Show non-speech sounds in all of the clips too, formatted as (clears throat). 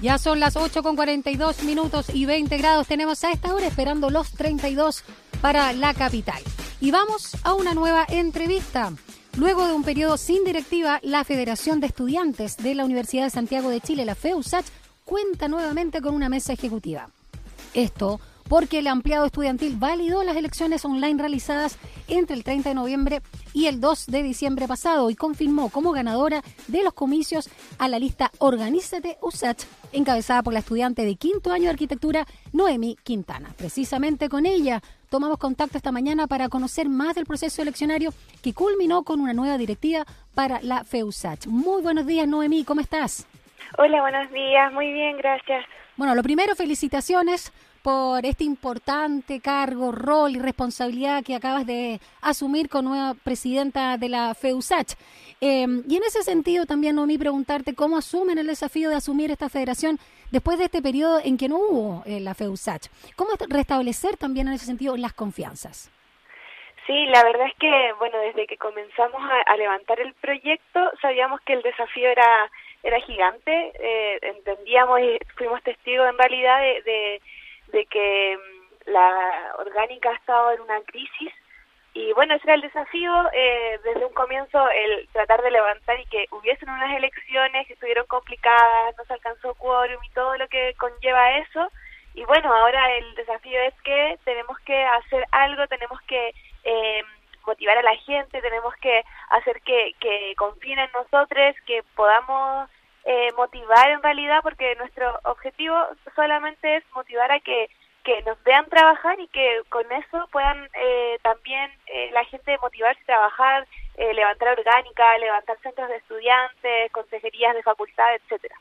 Ya son las 8 con 42 minutos y 20 grados. Tenemos a esta hora esperando los 32 para la capital. Y vamos a una nueva entrevista. Luego de un periodo sin directiva, la Federación de Estudiantes de la Universidad de Santiago de Chile, la FEUSACH, cuenta nuevamente con una mesa ejecutiva. Esto porque el ampliado estudiantil validó las elecciones online realizadas entre el 30 de noviembre y el 2 de diciembre pasado y confirmó como ganadora de los comicios a la lista Organízate USACH, encabezada por la estudiante de quinto año de arquitectura Noemi Quintana. Precisamente con ella tomamos contacto esta mañana para conocer más del proceso eleccionario que culminó con una nueva directiva para la FEUSACH. Muy buenos días, Noemi, ¿cómo estás? Hola, buenos días, muy bien, gracias. Bueno, lo primero, felicitaciones por este importante cargo, rol y responsabilidad que acabas de asumir con nueva presidenta de la FEUSACH. Em, y en ese sentido también, Noemí, preguntarte cómo asumen el desafío de asumir esta federación después de este periodo en que no hubo eh, la FEUSACH. ¿Cómo restablecer también en ese sentido las confianzas? Sí, la verdad es que, bueno, desde que comenzamos a, levantar el proyecto, sabíamos que el desafío era era gigante, eh, entendíamos y fuimos testigos en realidad de de que mm, la orgánica ha estado en una crisis y bueno, ese era el desafío eh, desde un comienzo, el tratar de levantar y que hubiesen unas elecciones que estuvieron complicadas, no se alcanzó quórum y todo lo que conlleva eso. Y bueno, ahora el desafío es que tenemos que hacer algo, tenemos que eh, motivar a la gente, tenemos que hacer que, que confíen en nosotros, que podamos eh, motivar en realidad, porque nuestro objetivo solamente es motivar a que, que nos vean trabajar y que con eso puedan eh, también eh, la gente motivarse a trabajar, levantar orgánica, levantar centros de estudiantes, consejerías de facultad, etcétera.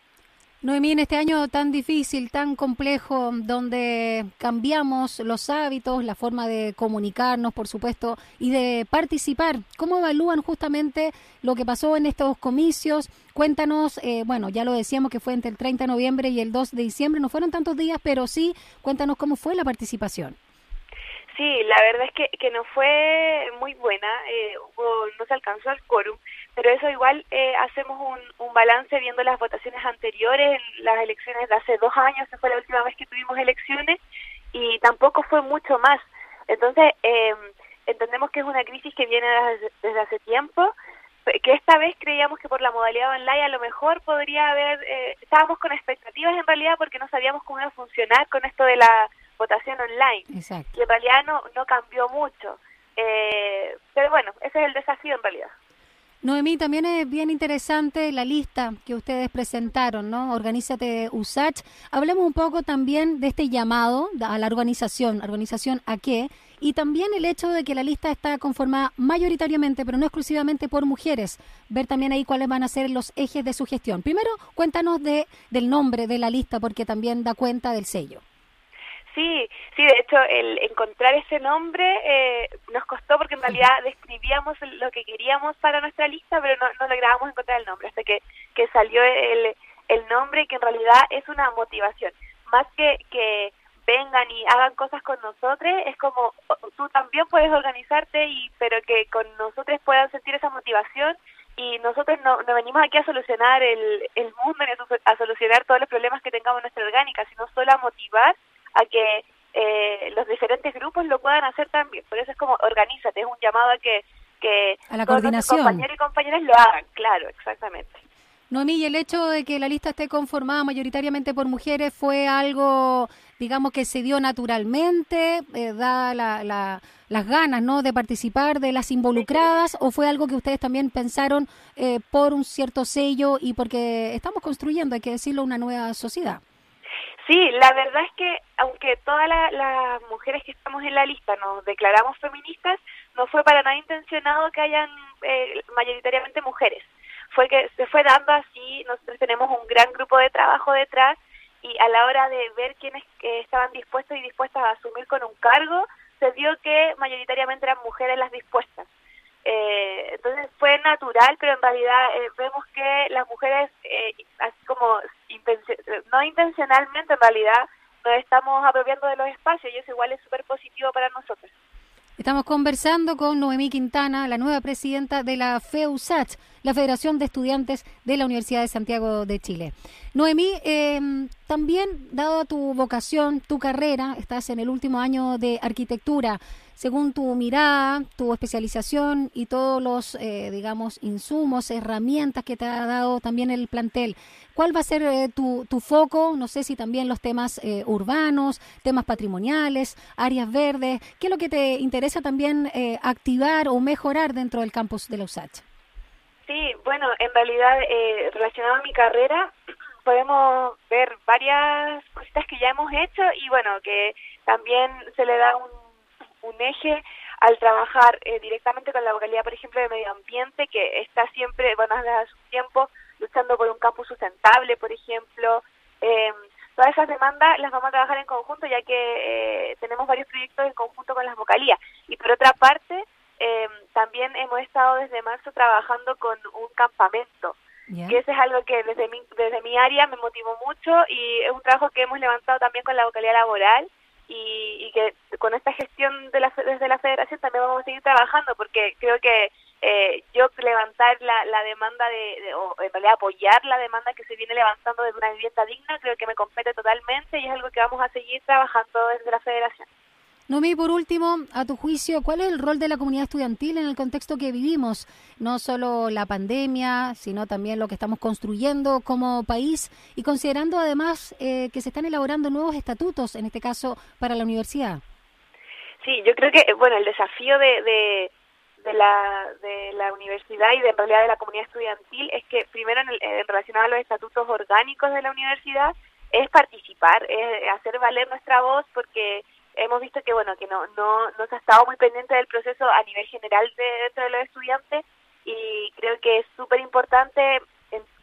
Noemí, en este año tan difícil, tan complejo, donde cambiamos los hábitos, la forma de comunicarnos, por supuesto, y de participar, ¿cómo evalúan justamente lo que pasó en estos comicios? Cuéntanos, eh, bueno, ya lo decíamos que fue entre el 30 de noviembre y el 2 de diciembre, no fueron tantos días, pero sí, cuéntanos cómo fue la participación. Sí, la verdad es que, que no fue muy buena, eh, no se alcanzó el quórum, pero eso igual eh, hacemos un, un balance viendo las votaciones anteriores, las elecciones de hace dos años, que fue la última vez que tuvimos elecciones, y tampoco fue mucho más. Entonces, eh, entendemos que es una crisis que viene desde, hace tiempo, que esta vez creíamos que por la modalidad online a lo mejor podría haber, eh, estábamos con expectativas en realidad porque no sabíamos cómo iba a funcionar con esto de la votación online. Exacto. Y en realidad no, no cambió mucho. Eh, pero bueno, ese es el desafío en realidad. Noemí, también es bien interesante la lista que ustedes presentaron, ¿no? Organízate USACH. Hablemos un poco también de este llamado a la organización, organización a qué, y también el hecho de que la lista está conformada mayoritariamente, pero no exclusivamente por mujeres. Ver también ahí cuáles van a ser los ejes de su gestión. Primero, cuéntanos de, del nombre de la lista, porque también da cuenta del sello. Sí, sí, de hecho el encontrar ese nombre eh, nos costó porque en realidad describíamos lo que queríamos para nuestra lista, pero no, no lográbamos encontrar el nombre hasta que, que salió el, el nombre que en realidad es una motivación. Más que, que vengan y hagan cosas con nosotros, es como tú también puedes organizarte, y pero que con nosotros puedan sentir esa motivación y nosotros no, no venimos aquí a solucionar el, el mundo ni a, a solucionar todos los problemas que tengamos en nuestra orgánica, sino solo a motivar a que eh, los diferentes grupos lo puedan hacer también. Por eso es como organízate, es un llamado a que, que a la coordinación. compañeros y compañeras lo hagan, claro, exactamente. Noemí, y el hecho de que la lista esté conformada mayoritariamente por mujeres fue algo, digamos, que se dio naturalmente, eh, da la, las ganas, ¿no?, de participar de las involucradas, o fue algo que ustedes también pensaron eh, por un cierto sello y porque estamos construyendo, hay que decirlo, una nueva sociedad. Sí, la verdad es que aunque todas las mujeres que estamos en la lista nos declaramos feministas, no fue para nada intencionado que hayan eh, mayoritariamente mujeres. Fue que se fue dando así, nosotros tenemos un gran grupo de trabajo detrás y a la hora de ver quiénes que estaban dispuestos y dispuestas a asumir con un cargo, se vio que mayoritariamente eran mujeres las dispuestas. Eh, entonces fue natural, pero en realidad eh, vemos que las mujeres, eh, no intencionalmente en realidad, nos estamos apropiando de los espacios y eso igual es súper positivo para nosotros. Estamos conversando con Noemí Quintana, la nueva presidenta de la FEUSACH, la Federación de Estudiantes de la Universidad de Santiago de Chile. Noemí, eh, también, dado tu vocación, tu carrera, estás en el último año de arquitectura según tu mirada, tu especialización y todos los, eh, digamos, insumos, herramientas que te ha dado también el plantel, ¿cuál va a ser eh, tu, tu, foco? No sé si también los temas eh, urbanos, temas patrimoniales, áreas verdes, ¿qué es lo que te interesa también activar o mejorar dentro del campus de la USACH? Sí, bueno, en realidad, relacionado a mi carrera, (clears throat) podemos ver varias cositas que ya hemos hecho y bueno, que también se le da un un eje al trabajar eh, directamente con la vocalidad, por ejemplo, de medio ambiente, que está siempre, bueno, desde su tiempo, luchando por un campus sustentable, por ejemplo. Eh, todas esas demandas las vamos a trabajar en conjunto, ya que eh, tenemos varios proyectos en conjunto con las vocalías. Y por otra parte, eh, también hemos estado desde marzo trabajando con un campamento, que ese es algo que desde mi, desde mi área me motivó mucho y es un trabajo que hemos levantado también con la vocalía laboral y, que con esta gestión de la, desde la federación también vamos a seguir trabajando porque creo que eh, yo levantar la, la demanda de, o en realidad apoyar la demanda que se viene levantando de una vivienda digna creo que me compete totalmente y es algo que vamos a seguir trabajando desde la federación. Nomi, por último, a tu juicio, ¿cuál es el rol de la comunidad estudiantil en el contexto que vivimos? No solo la pandemia, sino también lo que estamos construyendo como país y considerando además eh, que se están elaborando nuevos estatutos, en este caso para la universidad. Sí, yo creo que, bueno, el desafío de, de, la, de la universidad y de, en realidad de la comunidad estudiantil es que primero en, en relación a los estatutos orgánicos de la universidad es participar, es hacer valer nuestra voz porque hemos visto que bueno que no no no se ha estado muy pendiente del proceso a nivel general de, dentro de los estudiantes y creo que es súper importante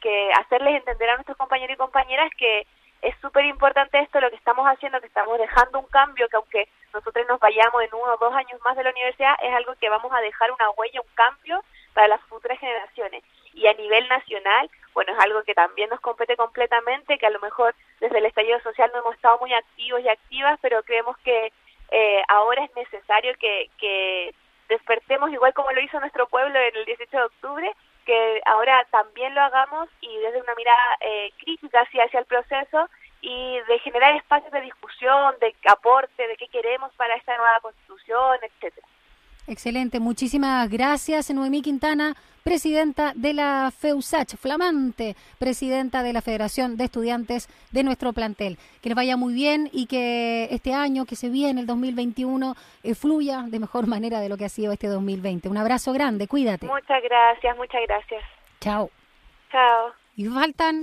que hacerles entender a nuestros compañeros y compañeras que es súper importante esto lo que estamos haciendo que estamos dejando un cambio que aunque nosotros nos vayamos en uno o dos años más de la universidad es algo que vamos a dejar una huella un cambio para las futuras generaciones. Y a nivel nacional bueno, es algo que también nos compete completamente, que a lo mejor desde el estallido social no hemos estado muy activos y activas, pero creemos que eh, ahora es necesario que, despertemos igual como lo hizo nuestro pueblo en el 18 de octubre, que ahora también lo hagamos y desde una mirada eh, crítica hacia, hacia el proceso y de generar espacios de discusión, de aporte, de qué queremos para esta nueva constitución, etcétera. Excelente, muchísimas gracias, Noemí Quintana, presidenta de la FEUSACH, flamante presidenta de la Federación de Estudiantes de nuestro plantel. Que les vaya muy bien y que este año que se viene, el 2021, eh, fluya de mejor (laughs) manera de lo que ha sido este 2020. Un abrazo grande, cuídate. Muchas gracias, muchas gracias. Chao. Chao. Y faltan